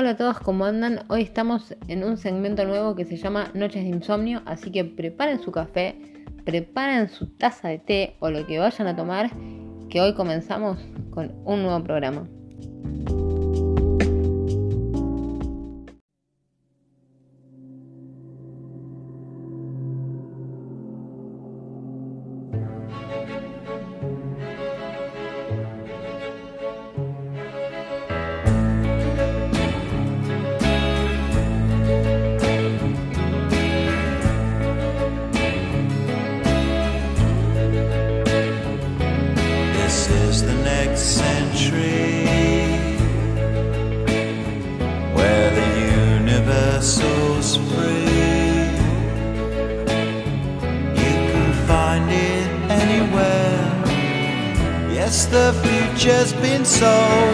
Hola a todos, ¿cómo andan? Hoy estamos en un segmento nuevo que se llama Noches de Insomnio, así que preparen su café, preparen su taza de té o lo que vayan a tomar, que hoy comenzamos con un nuevo programa.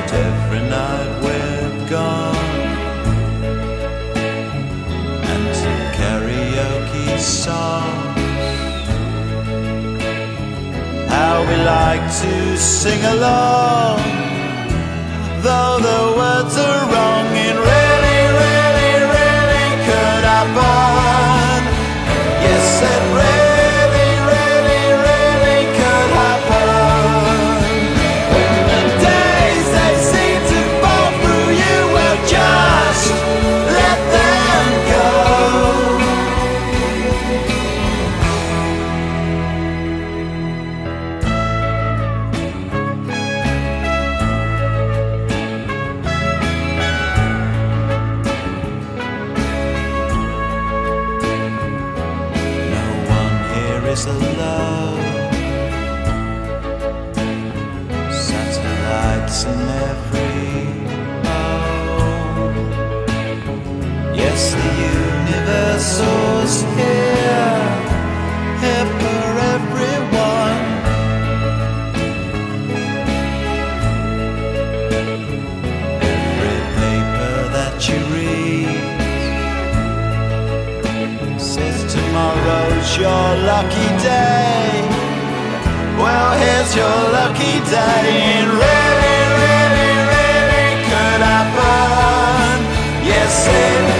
Sold every night we're gone. And some karaoke songs how we like to sing along, though the there's a love. Satellites in every home. Yes, the universe soars here. Your lucky day. Well, here's your lucky day. It really, really, really could happen. Yes, it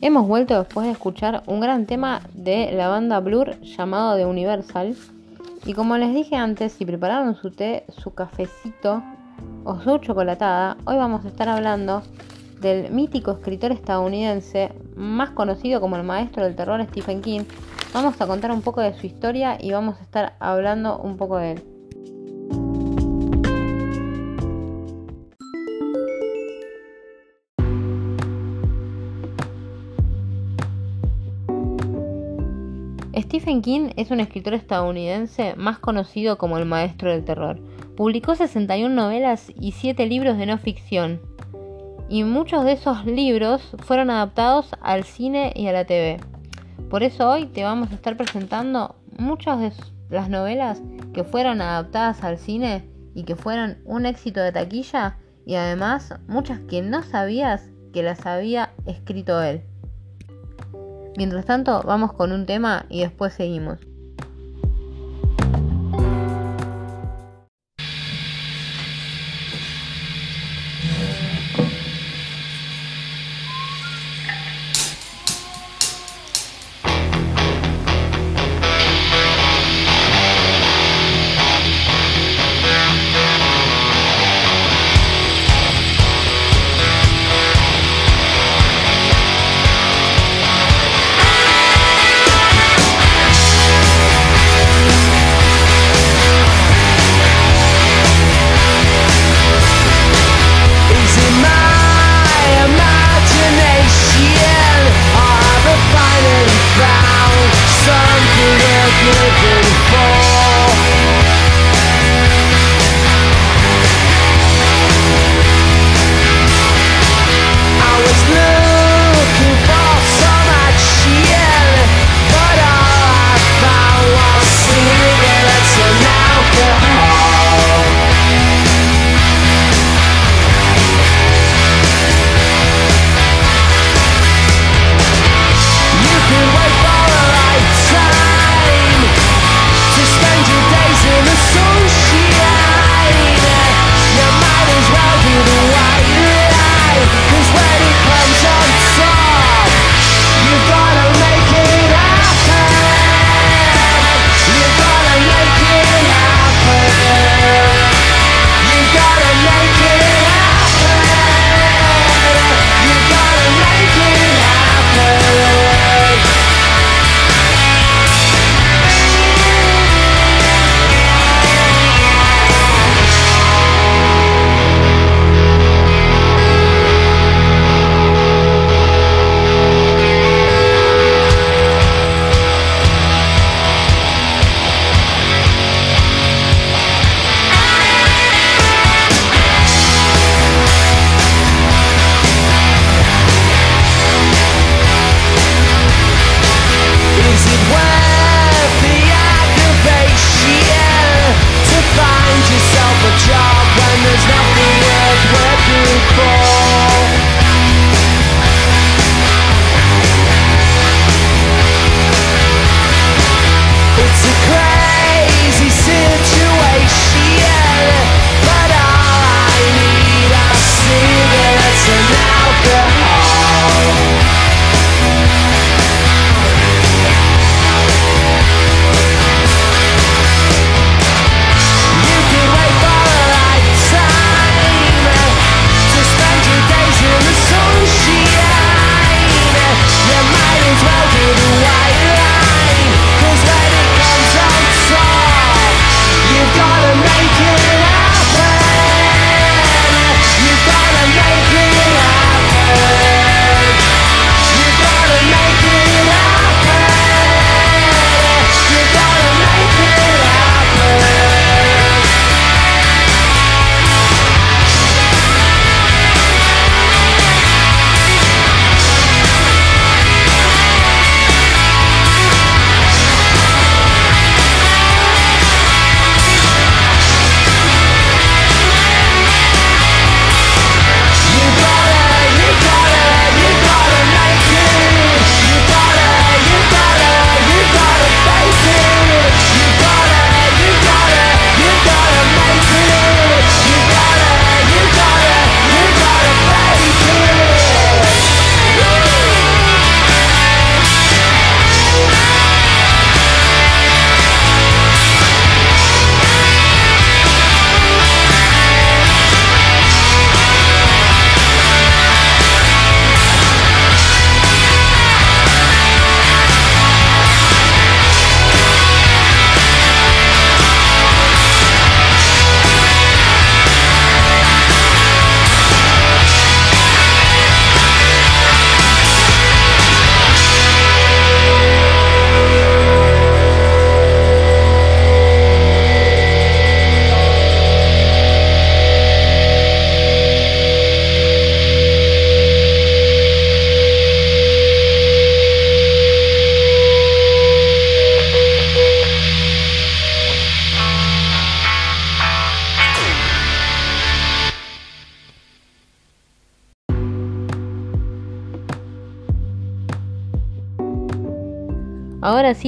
Hemos vuelto después de escuchar un gran tema de la banda Blur llamado The Universal. Y como les dije antes, si prepararon su té, su cafecito o su chocolatada, hoy vamos a estar hablando del mítico escritor estadounidense más conocido como el maestro del terror Stephen King. Vamos a contar un poco de su historia y vamos a estar hablando un poco de él. Stephen King es un escritor estadounidense más conocido como el maestro del terror, Publicó 61 novelas y 7 libros de no ficción. Y muchos de esos libros fueron adaptados al cine y a la TV. Por eso hoy te vamos a estar presentando muchas de las novelas que fueron adaptadas al cine y que fueron un éxito de taquilla y además muchas que no sabías que las había escrito él. Mientras tanto, vamos con un tema y después seguimos.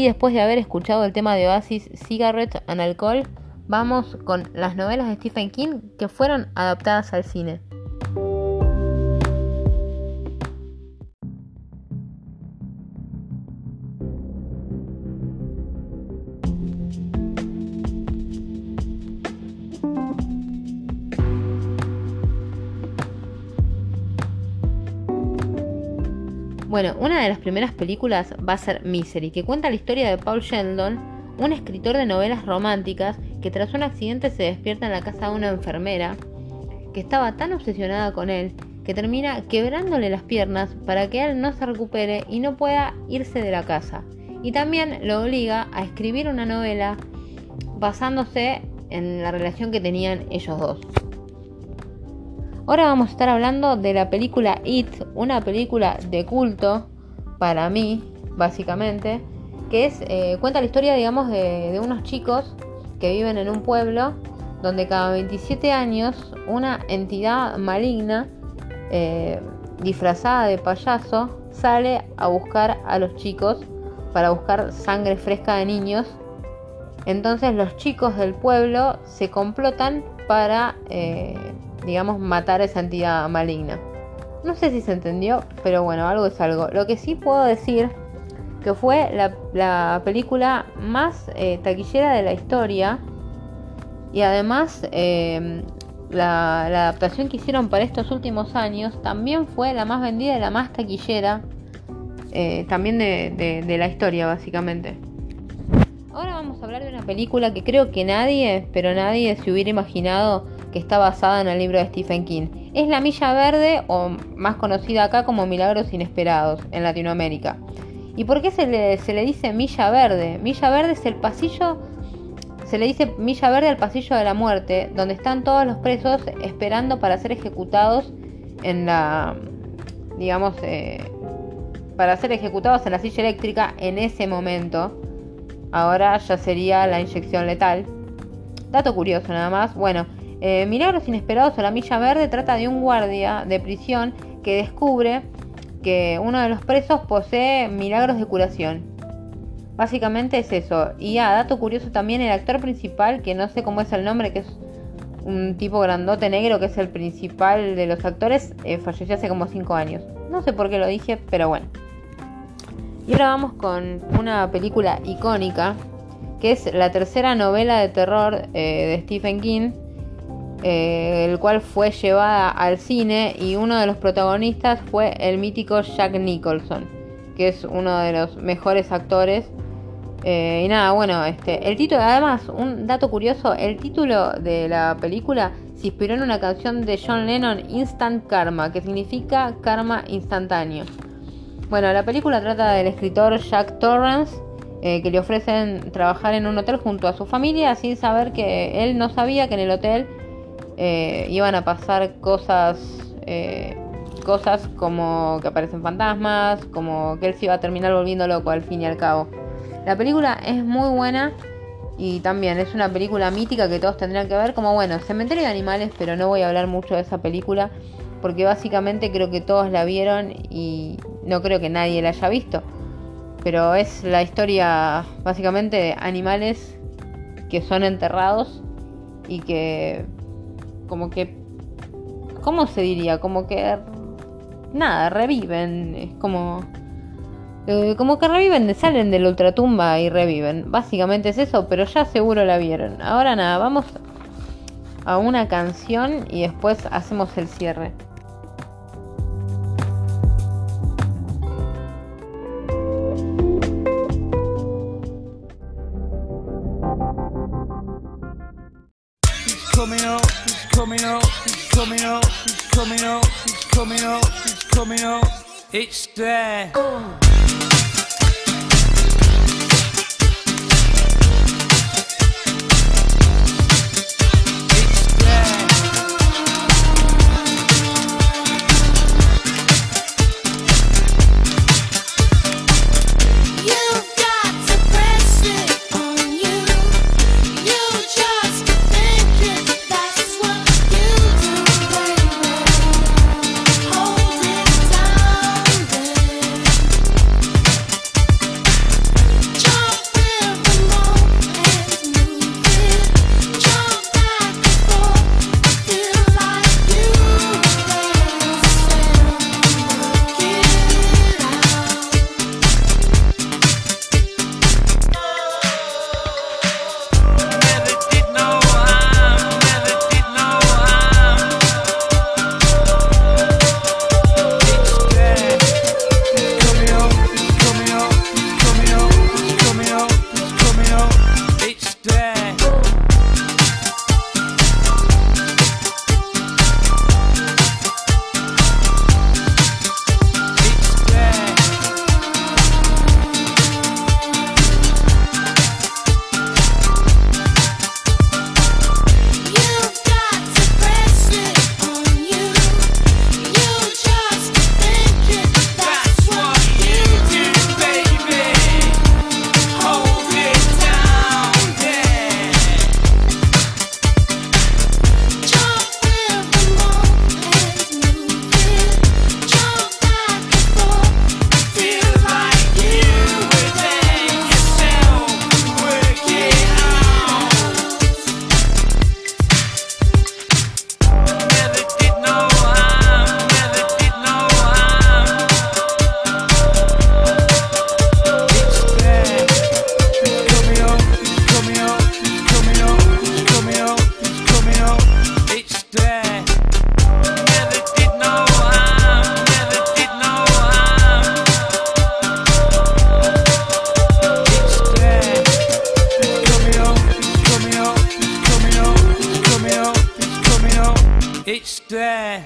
Sí, después de haber escuchado el tema de Oasis, Cigarette and Alcohol, vamos con las novelas de Stephen King que fueron adaptadas al cine. Bueno, una de las primeras películas va a ser Misery, que cuenta la historia de Paul Sheldon, un escritor de novelas románticas que tras un accidente se despierta en la casa de una enfermera que estaba tan obsesionada con él que termina quebrándole las piernas para que él no se recupere y no pueda irse de la casa. Y también lo obliga a escribir una novela basándose en la relación que tenían ellos dos. Ahora vamos a estar hablando de la película It, una película de culto para mí, básicamente, que es eh, cuenta la historia, digamos, de, unos chicos que viven en un pueblo donde cada 27 años una entidad maligna eh, disfrazada de payaso sale a buscar a los chicos para buscar sangre fresca de niños. Entonces los chicos del pueblo se complotan para eh, digamos, matar a esa entidad maligna. No sé si se entendió, pero bueno, algo es algo. Lo que sí puedo decir que fue la, película más eh, taquillera de la historia y además em, la, adaptación que hicieron para estos últimos años también fue la más vendida y la más taquillera eh, también de, de la historia básicamente. Ahora vamos a hablar de una película que creo que nadie, pero nadie se hubiera imaginado que está basada en el libro de Stephen King. Es La Milla Verde, o más conocida acá como Milagros Inesperados, en Latinoamérica. ¿Y por qué se le, se le dice Milla Verde? Milla Verde es el pasillo, se le dice Milla Verde al pasillo de la muerte, donde están todos los presos esperando para ser ejecutados en la, digamos, eh, para ser ejecutados en la silla eléctrica en ese momento. Ahora ya sería la inyección letal. Dato curioso nada más. Bueno, eh, Milagros Inesperados o La Milla Verde trata de un guardia de prisión que descubre que uno de los presos posee milagros de curación. Básicamente es eso. Y a dato curioso también, el actor principal, que no sé cómo es el nombre, que es un tipo grandote negro, que es el principal de los actores, eh, falleció hace como 5 años. No sé por qué lo dije, pero bueno. Y ahora vamos con una película icónica, que es la tercera novela de terror eh, de Stephen King, eh, el cual fue llevada al cine y uno de los protagonistas fue el mítico Jack Nicholson, que es uno de los mejores actores. Eh, y nada, bueno, este, el título, además, un dato curioso, el título de la película se inspiró en una canción de John Lennon, Instant Karma, que significa karma instantáneo. Bueno, la película trata del escritor Jack Torrance, eh, que le ofrecen trabajar en un hotel junto a su familia sin saber que él no sabía que en el hotel eh, iban a pasar cosas, eh, cosas como que aparecen fantasmas, como que él se iba a terminar volviendo loco al fin y al cabo. La película es muy buena y también es una película mítica que todos tendrían que ver, como bueno, Cementerio de Animales, pero no voy a hablar mucho de esa película porque básicamente creo que todos la vieron y no creo que nadie la haya visto. Pero es la historia básicamente de animales que son enterrados y que como que, ¿cómo se diría? Como que, nada, reviven, es como... Eh, como que reviven, salen de la ultratumba y reviven. Básicamente es eso, pero ya seguro la vieron. Ahora nada, vamos a una canción y después hacemos el cierre. Coming up, it's coming up, it's coming up, it's coming up, it's coming up. It's there. Oh. It's there.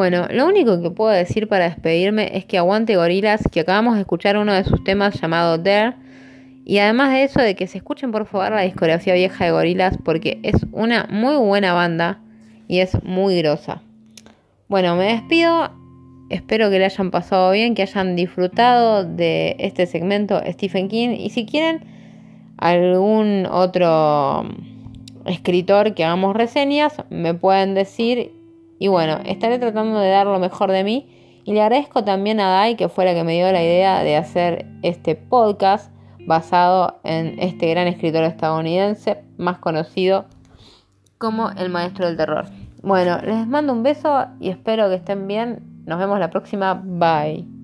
Bueno, lo único que puedo decir para despedirme es que aguante Gorilas, que acabamos de escuchar uno de sus temas llamado Dare. Y además de eso, de que se escuchen por favor la discografía vieja de Gorilas, porque es una muy buena banda y es muy grosa. Bueno, me despido. Espero que le hayan pasado bien, que hayan disfrutado de este segmento Stephen King. Y si quieren algún otro escritor que hagamos reseñas, me pueden decir. Y bueno, estaré tratando de dar lo mejor de mí. Y le agradezco también a Dai, que fue la que me dio la idea de hacer este podcast basado en este gran escritor estadounidense, más conocido como el maestro del terror. Bueno, les mando un beso y espero que estén bien. Nos vemos la próxima. Bye.